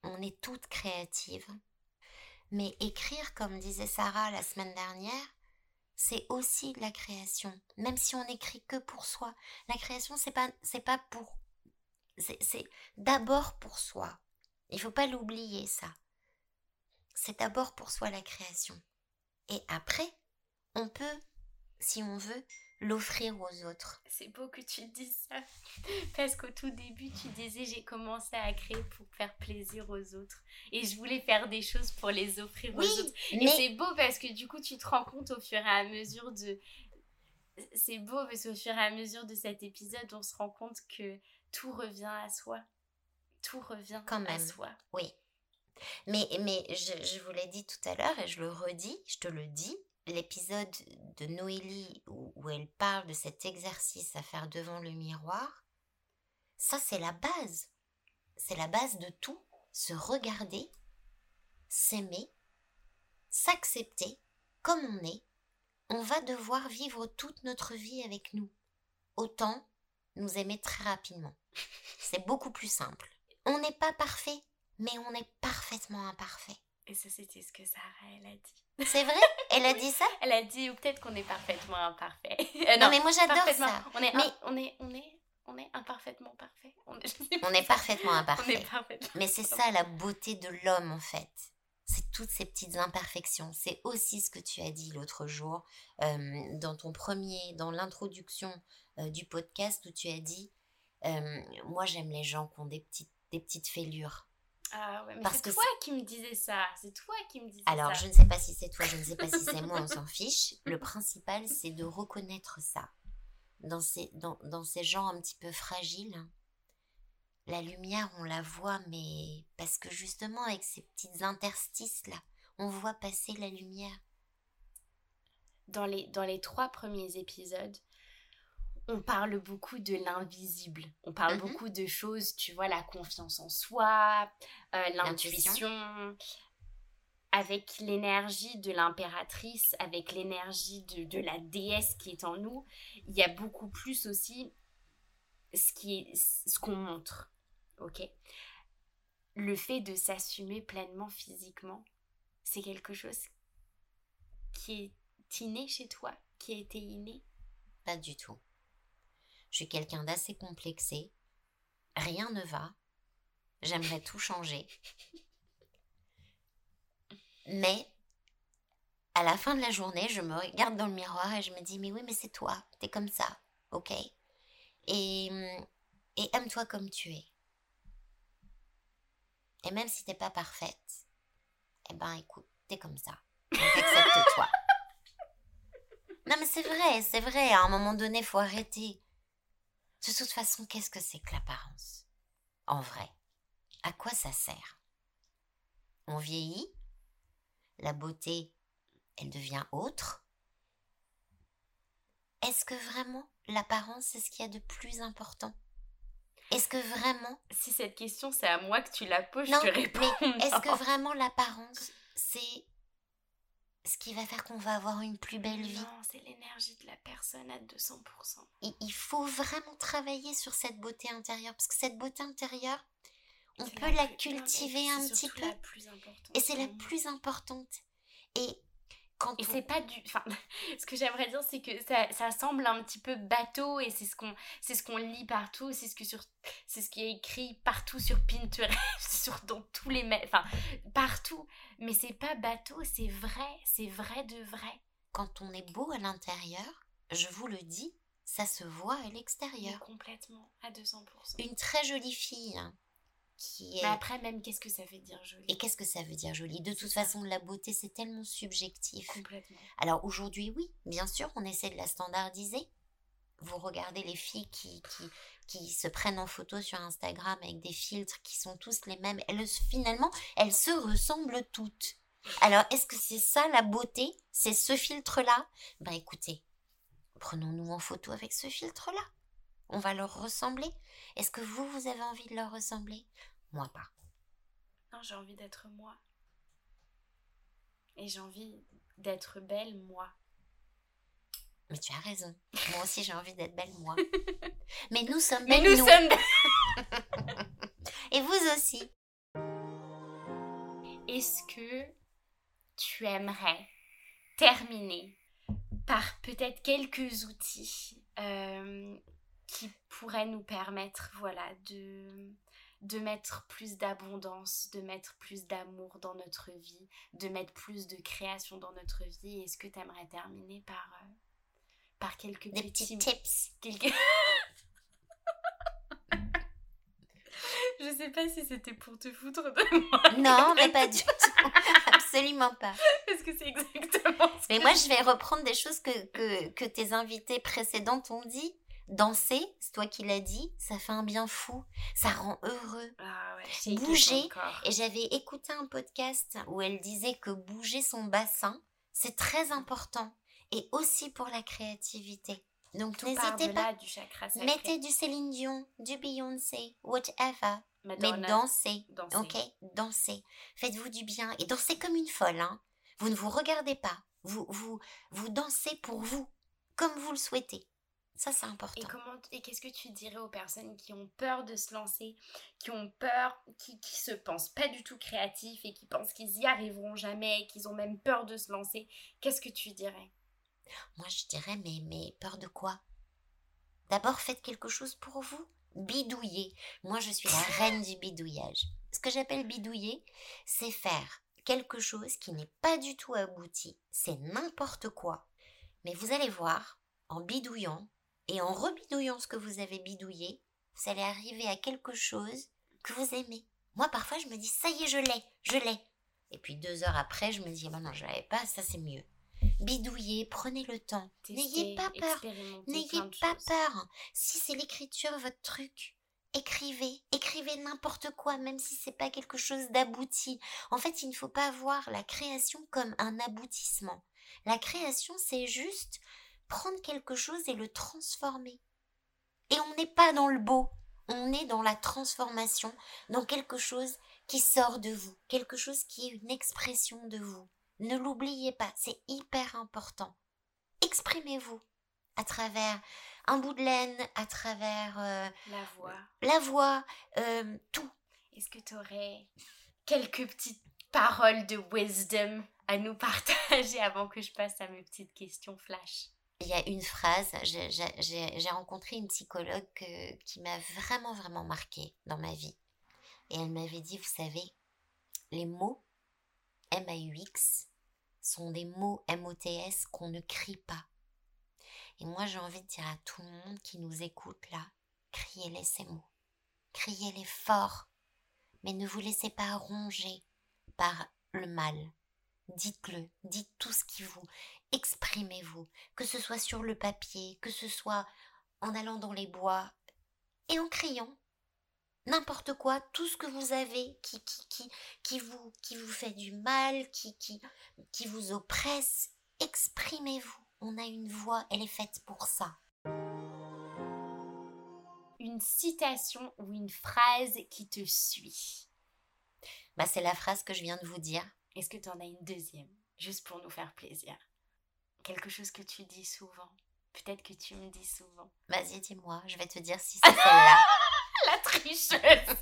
On est toutes créatives. Mais écrire, comme disait Sarah la semaine dernière, c'est aussi de la création. Même si on n'écrit que pour soi. La création, c'est pas, c'est pas pour, c'est d'abord pour soi. Il faut pas l'oublier, ça. C'est d'abord pour soi la création. Et après, on peut, si on veut, l'offrir aux autres. C'est beau que tu dises ça. *laughs* Parce qu'au tout début, tu disais j'ai commencé à créer pour faire plaisir aux autres. Et je voulais faire des choses pour les offrir aux autres. Et c'est beau parce que du coup, tu te rends compte au fur et à mesure de. C'est beau parce qu'au fur et à mesure de cet épisode, on se rend compte que tout revient à soi. Tout revient Quand même. à soi. Oui. Mais, mais je, je vous l'ai dit tout à l'heure et je le redis, je te le dis, l'épisode de Noélie où, elle parle de cet exercice à faire devant le miroir, ça c'est la base. C'est la base de tout. Se regarder, s'aimer, s'accepter comme on est. On va devoir vivre toute notre vie avec nous. Autant nous aimer très rapidement. C'est beaucoup plus simple. On n'est pas parfait, mais on est parfaitement imparfait. Et ça, c'était ce que Sarah, elle a dit. C'est vrai? *laughs* Elle a dit ça? Elle a dit, ou peut-être qu'on est parfaitement imparfait. Euh, *laughs* non, mais moi j'adore ça. On est, mais... on est, on est, on est imparfaitement parfait. On est, parfaitement *laughs* imparfait. Mais c'est ça la beauté de l'homme en fait. C'est toutes ces petites imperfections. C'est aussi ce que tu as dit l'autre jour euh, dans ton premier, dans l'introduction euh, du podcast où tu as dit, moi j'aime les gens qui ont des petites, des petites fêlures. Ah ouais, mais c'est toi qui me disais ça. C'est toi qui me disais Alors, ça. Alors, je ne sais pas si c'est toi, je ne sais pas si c'est moi, on s'en fiche. *laughs* Le principal, c'est de reconnaître ça. Dans ces, dans, dans ces gens un petit peu fragiles, la lumière, on la voit, mais parce que justement, avec ces petites interstices-là, on voit passer la lumière. Dans les, dans les trois premiers épisodes, on parle beaucoup de l'invisible. On parle mhm. beaucoup de choses, tu vois, la confiance en soi, euh, l'intuition, avec l'énergie de l'impératrice, avec l'énergie de, la déesse qui est en nous. Il y a beaucoup plus aussi ce qui est ce qu'on montre. Ok? Le fait de s'assumer pleinement physiquement, c'est quelque chose qui est inné chez toi, qui a été inné? Pas du tout. Je suis quelqu'un d'assez complexé. Rien ne va. J'aimerais tout changer. Mais à la fin de la journée, je me regarde dans le miroir et je me dis mais oui, mais c'est toi, t'es comme ça, ok Et, et aime-toi comme tu es. Et même si t'es pas parfaite, eh ben écoute, t'es comme ça. accepte-toi. *laughs* Non mais c'est vrai, c'est vrai, à un moment donné, faut arrêter. De toute façon, qu'est-ce que c'est que l'apparence? En vrai, à quoi ça sert? On vieillit, la beauté, elle devient autre? Est-ce que vraiment l'apparence, c'est ce qu'il y a de plus important? Est-ce que vraiment... Si cette question, c'est à moi que tu la poses, je te réponds. Est-ce que vraiment l'apparence, c'est ce qui va faire qu'on va avoir une plus belle vie. Non, c'est l'énergie de la personne à 200%. il faut vraiment travailler sur cette beauté intérieure, parce que cette beauté intérieure, on peut la, cultiver un petit peu. Et c'est la plus importante. Et et c'est pas du enfin *laughs* ce que j'aimerais dire c'est que ça, ça, semble un petit peu bateau et c'est ce qu'on c'est ce qu'on lit partout c'est ce que sur c'est ce qui est écrit partout sur Pinterest *laughs* sur dans tous les enfin partout. Mais c'est pas bateau c'est vrai c'est vrai de vrai. Quand on est beau à l'intérieur je vous le dis ça se voit à l'extérieur. Complètement à 200% une très jolie fille hein, mais après, même, qu'est-ce que ça veut dire joli Et qu'est-ce que ça veut dire joli De toute façon, la beauté, c'est tellement subjectif. Complètement. Alors aujourd'hui, oui, bien sûr, on essaie de la standardiser. Vous regardez les filles qui, qui, qui se prennent en photo sur Instagram avec des filtres qui sont tous les mêmes. Elles, finalement, elles se ressemblent toutes. Alors, est-ce que c'est ça la beauté? C'est ce filtre-là? Ben écoutez, prenons-nous en photo avec ce filtre-là. On va leur ressembler? Est-ce que vous, vous avez envie de leur ressembler? Moi pas. Non, j'ai envie d'être moi. Et j'ai envie d'être belle, moi. Mais tu as raison. Moi aussi, j'ai envie d'être belle, moi. *laughs* Mais nous sommes belles, Mais nous, sommes *laughs* Et vous aussi. Est-ce que tu aimerais terminer par peut-être quelques outils euh, qui pourrait nous permettre voilà de de mettre plus d'abondance, de mettre plus d'amour dans notre vie, de mettre plus de création dans notre vie. Est-ce que tu aimerais terminer par, euh, par quelques Des petits, petits tips. quelques- *laughs* Je sais pas si c'était pour te foutre de moi. Non, *laughs* mais pas du tout. Absolument pas. Parce que c'est exactement ce Mais que moi, je- je vais reprendre des choses que, que, que tes invités précédentes ont dit. Danser, c'est toi qui l'as dit, ça fait un bien fou. Ça rend heureux. Ah ouais, Bouger. Et j'avais écouté un podcast où elle disait que bouger son bassin, c'est très important. Et aussi pour la créativité. Donc n'hésitez pas. du chakra sacré. Mettez du Céline Dion, du Beyoncé, whatever. Mais dansez. danser. Ok, dansez. Faites-vous du bien et dansez comme une folle. Hein. Vous ne vous regardez pas. Vous, vous, vous dansez pour vous, comme vous le souhaitez. Ça, c'est Et important. comment et qu'est-ce que tu dirais aux personnes qui ont peur de se lancer, qui ont peur, qui, qui se pensent pas du tout créatifs et qui pensent qu'ils y arriveront jamais, qu'ils ont même peur de se lancer? Qu'est-ce que tu dirais? Moi, je dirais, mais, mais peur de quoi? D'abord, faites quelque chose pour vous. Bidouillez. Moi, je suis la reine du bidouillage. Ce que j'appelle bidouiller, c'est faire quelque chose qui n'est pas du tout abouti. C'est n'importe quoi. Mais vous allez voir, en bidouillant et en rebidouillant ce que vous avez bidouillé, vous allez arriver à quelque chose que vous aimez. Moi, parfois, je me dis, ça y est, je l'ai, je l'ai. Et puis deux heures après, je me dis, bah non, je l'avais pas, ça c'est mieux. Bidouillez, prenez le temps. N'ayez pas peur. N'ayez pas choses. peur. Si c'est l'écriture votre truc, écrivez. Écrivez n'importe quoi, même si c'est pas quelque chose d'abouti. En fait, il ne faut pas voir la création comme un aboutissement. La création, c'est juste prendre quelque chose et le transformer. Et on n'est pas dans le beau, on est dans la transformation, dans quelque chose qui sort de vous, quelque chose qui est une expression de vous. Ne l'oubliez pas, c'est hyper important. Exprimez-vous à travers un bout de laine, à travers euh, La voix. la voix, euh, tout. Est-ce que tu aurais quelques petites paroles de wisdom à nous *laughs* partager avant que je passe à mes petites questions flash? Il y a une phrase, j'ai- rencontré une psychologue qui m'a vraiment, vraiment marquée dans ma vie. Et elle m'avait dit, vous savez, les mots M-A-U-X sont des mots M-O-T-S qu'on ne crie pas. Et moi, j'ai envie de dire à tout le monde qui nous écoute là, criez-les ces mots. Criez-les fort. Mais ne vous laissez pas ronger par le mal. Dites-le, dites tout ce qui vous, exprimez-vous, que ce soit sur le papier, que ce soit en allant dans les bois et en criant. N'importe quoi, tout ce que vous avez qui, qui, qui, qui, vous, fait du mal, qui, qui, qui vous oppresse, exprimez-vous. On a une voix, elle est faite pour ça. Une citation ou une phrase qui te suit. Bah, c'est la phrase que je viens de vous dire. Est-ce que tu en as une deuxième? Juste pour nous faire plaisir. Quelque chose que tu dis souvent. Peut-être que tu me dis souvent. Vas-y, dis-moi, je vais te dire si c'est celle-là. *laughs* La tricheuse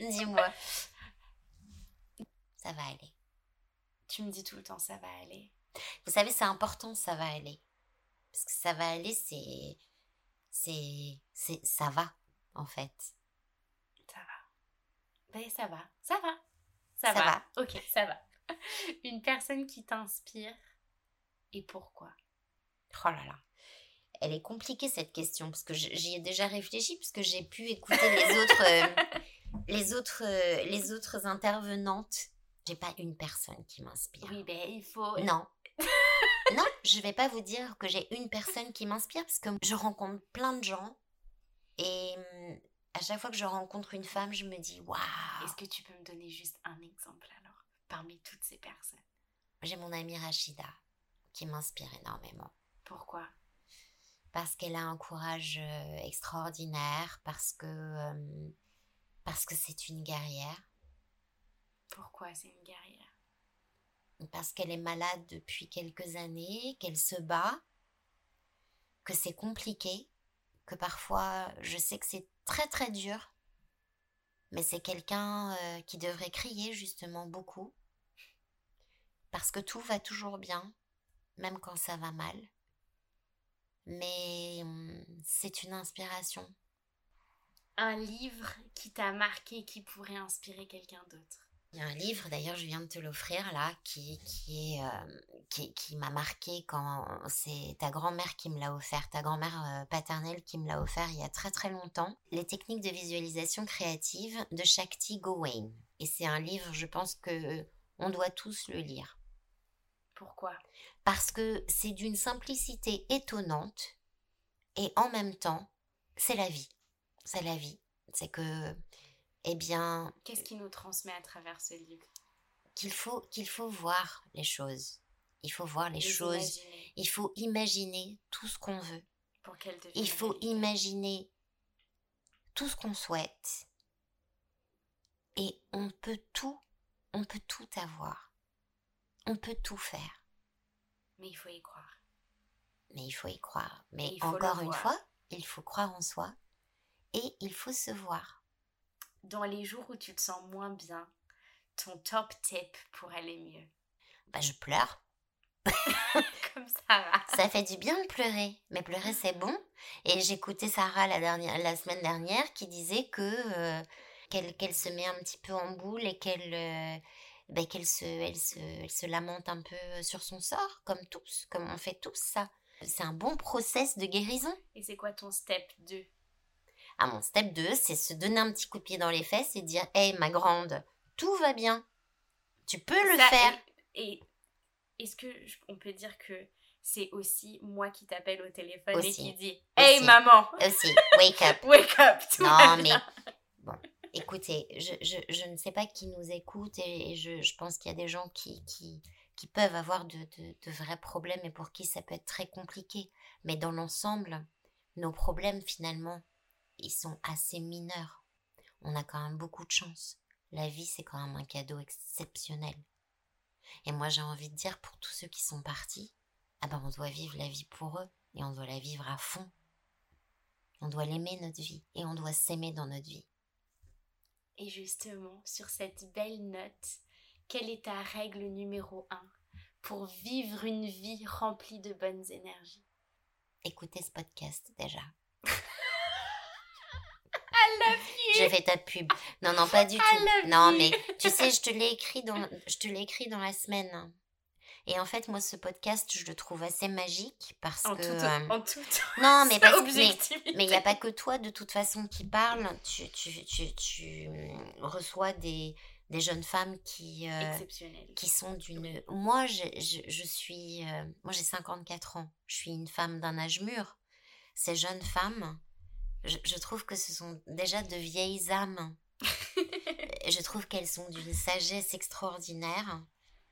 *laughs* dis-moi. Ça va aller. Tu me dis tout le temps ça va aller. Vous savez, c'est important, ça va aller. Parce que ça va aller, c'est. C'est. C'est. Ça va, en fait. Ça va. Ben ça va. Ça va. Ça, Ça va. va. Ok, ça va. *laughs* Une personne qui t'inspire et pourquoi? Oh là là. Elle est compliquée cette question parce que j'y ai déjà réfléchi parce que j'ai pu écouter les *laughs* autres euh, les autres euh, les autres intervenantes. J'ai pas une personne qui m'inspire. Oui, ben il faut. Non. *laughs* non, je vais pas vous dire que j'ai une personne qui m'inspire parce que je rencontre plein de gens et hum, à chaque fois que je rencontre une femme, je me dis waouh. Est-ce que tu peux me donner juste un exemple alors Parmi toutes ces personnes? J'ai mon amie Rachida qui m'inspire énormément. Pourquoi? Parce qu'elle a un courage euh, extraordinaire, parce que euh, parce que c'est une guerrière, Pourquoi c'est une guerrière? Parce qu'elle est malade depuis quelques années, qu'elle se bat, que c'est compliqué, que parfois je sais que c'est très très dur, mais c'est quelqu'un euh, qui devrait crier justement beaucoup, parce que tout va toujours bien, même quand ça va mal. Mais hum, c'est une inspiration. Un livre qui t'a marqué qui pourrait inspirer quelqu'un d'autre Il y a un livre, d'ailleurs, je viens de te l'offrir là, qui, qui, est, euh, qui, qui m'a marqué quand c'est ta grand-mère qui me l'a offert, ta grand-mère euh, paternelle qui me l'a offert il y a très très longtemps. Les techniques de visualisation créative de Shakti Gawain. Et c'est un livre, je pense que on doit tous le lire. Pourquoi? Parce que c'est d'une simplicité étonnante et en même temps, c'est la vie. C'est la vie. C'est que eh bien... Qu'est-ce qui nous transmet à travers ce livre? Qu'il faut, qu'il faut voir les choses. Il faut voir les, choses. Il faut imaginer tout ce qu'on veut. Pour qu'elle Il faut imaginer tout ce qu'on souhaite. Et on peut tout, on peut tout avoir. On peut tout faire. Mais il faut y croire. Mais il faut y croire. Mais encore une fois, il faut croire en soi et il faut se voir dans les jours où tu te sens moins bien, ton top tip pour aller mieux Bah, je pleure. *laughs* Comme Sarah. Ça fait du bien de pleurer, mais pleurer c'est bon. Et j'écoutais Sarah la, dernière, la semaine dernière qui disait que euh, qu'elle se met un petit peu en boule et qu'elle euh, ben, qu'elle se, elle se, elle se lamente un peu sur son sort, comme tous, comme on fait tous ça. C'est un bon process de guérison. Et c'est quoi ton step 2 à mon step 2, c'est se donner un petit coup de pied dans les fesses et dire Hey, ma grande, tout va bien. Tu peux le faire. Et, est-ce que on peut dire que c'est aussi moi qui t'appelle au téléphone et qui dit Hey, maman Aussi, wake up. *laughs* wake up. non, mais bon, écoutez, je, je, je, ne sais pas qui nous écoute et, je, je, pense qu'il y a des gens qui, qui, qui peuvent avoir de, de, de vrais problèmes et pour qui ça peut être très compliqué. Mais dans l'ensemble, nos problèmes finalement, ils sont assez mineurs. On a quand même beaucoup de chance. La vie, c'est quand même un cadeau exceptionnel. Et moi, j'ai envie de dire pour tous ceux qui sont partis, ah ben, on doit vivre la vie pour eux et on doit la vivre à fond. On doit l'aimer notre vie et on doit s'aimer dans notre vie. Et justement, sur cette belle note, quelle est ta règle numéro un pour vivre une vie remplie de bonnes énergies? Écoutez ce podcast déjà. *laughs* J'ai fait ta pub. Non, non, pas du tout. Non, mais tu sais, je te l'ai écrit dans, je te l'ai écrit dans la semaine. Et en fait, moi, ce podcast, je le trouve assez magique parce en que. Tout, euh, en tout. *laughs* Non, mais *laughs* parce que. Mais il n'y a pas que toi, de toute façon, qui parle. Tu, tu, tu, tu reçois des, des jeunes femmes qui. Euh, qui sont d'une. Moi, je, je, je suis. Euh, moi, j'ai 54 ans. Je suis une femme d'un âge mûr. Ces jeunes femmes je, trouve que ce sont déjà de vieilles âmes. *laughs* je trouve qu'elles sont d'une sagesse extraordinaire.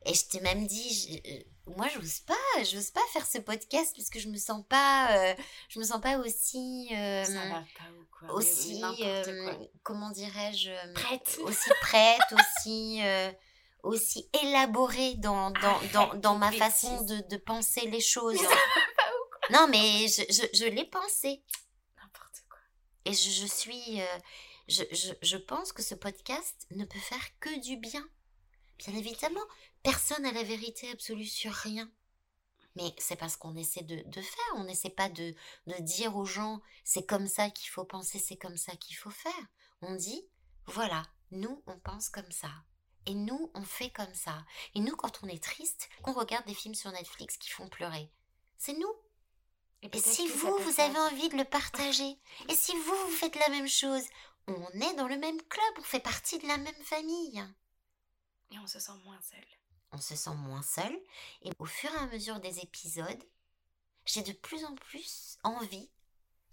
Et je t'ai même dit, je, moi, j'ose pas, j'ose pas faire ce podcast parce que je me sens pas, euh, je me sens pas aussi, euh, aussi, euh, comment dirais-je, prête, aussi prête, aussi, aussi élaborée dans dans, dans, dans ma façon de, de, penser les choses. non, mais je, je, je l'ai pensé. Et je, suis. Euh, je, je, je, pense que ce podcast ne peut faire que du bien. Bien évidemment, personne n'a la vérité absolue sur rien. Mais c'est parce qu'on essaie de, de, faire. On n'essaie pas de, de dire aux gens c'est comme ça qu'il faut penser, c'est comme ça qu'il faut faire. On dit voilà, nous on pense comme ça. Et nous on fait comme ça. Et nous quand on est triste, on regarde des films sur Netflix qui font pleurer. C'est nous. Et, si vous, vous avez envie de le *laughs* partager, et si vous, vous faites la même chose, on est dans le même club, on fait partie de la même famille. Et on se sent moins seul. On se sent moins seul, et au fur et à mesure des épisodes, j'ai de plus en plus envie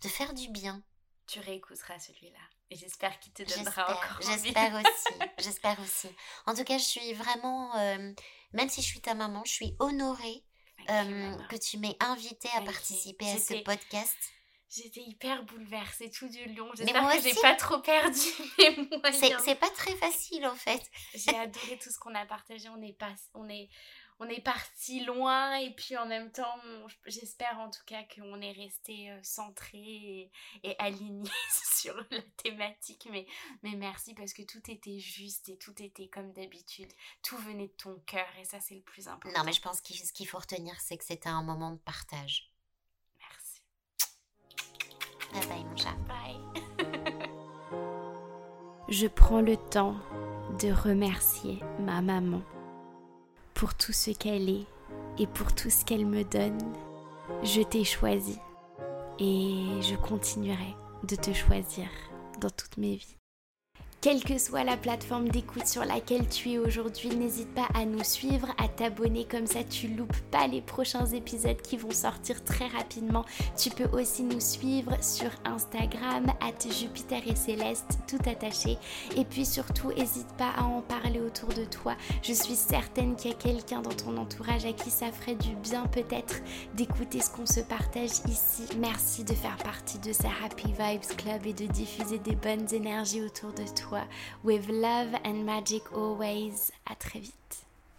de faire du bien. Tu réécouteras celui-là. Et j'espère qu'il te donnera encore J'espère *laughs* aussi. j'espère aussi. En tout cas, je suis vraiment, euh, même si je suis ta maman, je suis honorée euh, que tu m'aies invité à participer à ce podcast. J'étais hyper bouleversée tout du long. J'espère que j'ai pas trop perdu *laughs* mes moyens. C'est pas très facile en fait. j'ai adoré tout ce qu'on a partagé. On est, pas, on est, on est parti loin et puis en même temps, j'espère en tout cas qu'on est resté euh, centré et, aligné *laughs* sur la thématique. Mais, mais merci parce que tout était juste et tout était comme d'habitude. Tout venait de ton cœur et ça, c'est le plus important. Non, mais je pense que ce qu'il faut retenir, c'est que c'était un moment de partage. Merci. Bye bye, mon chat. Bye. *laughs* je prends le temps de remercier ma maman pour tout ce qu'elle est et pour tout ce qu'elle me donne. Je t'ai choisi et je continuerai de te choisir dans toutes mes vies. Quelle que soit la plateforme d'écoute sur laquelle tu es aujourd'hui, n'hésite pas à nous suivre, à t'abonner comme ça tu loupes pas les prochains épisodes qui vont sortir très rapidement. Tu peux aussi nous suivre sur Instagram at Jupiter et Céleste tout attaché et puis surtout n'hésite pas à en parler autour de toi. Je suis certaine qu'il y a quelqu'un dans ton entourage à qui ça ferait du bien peut-être d'écouter ce qu'on se partage ici. Merci de faire partie de ce Happy Vibes Club et de diffuser des bonnes énergies autour de With love and magic always. À très vite.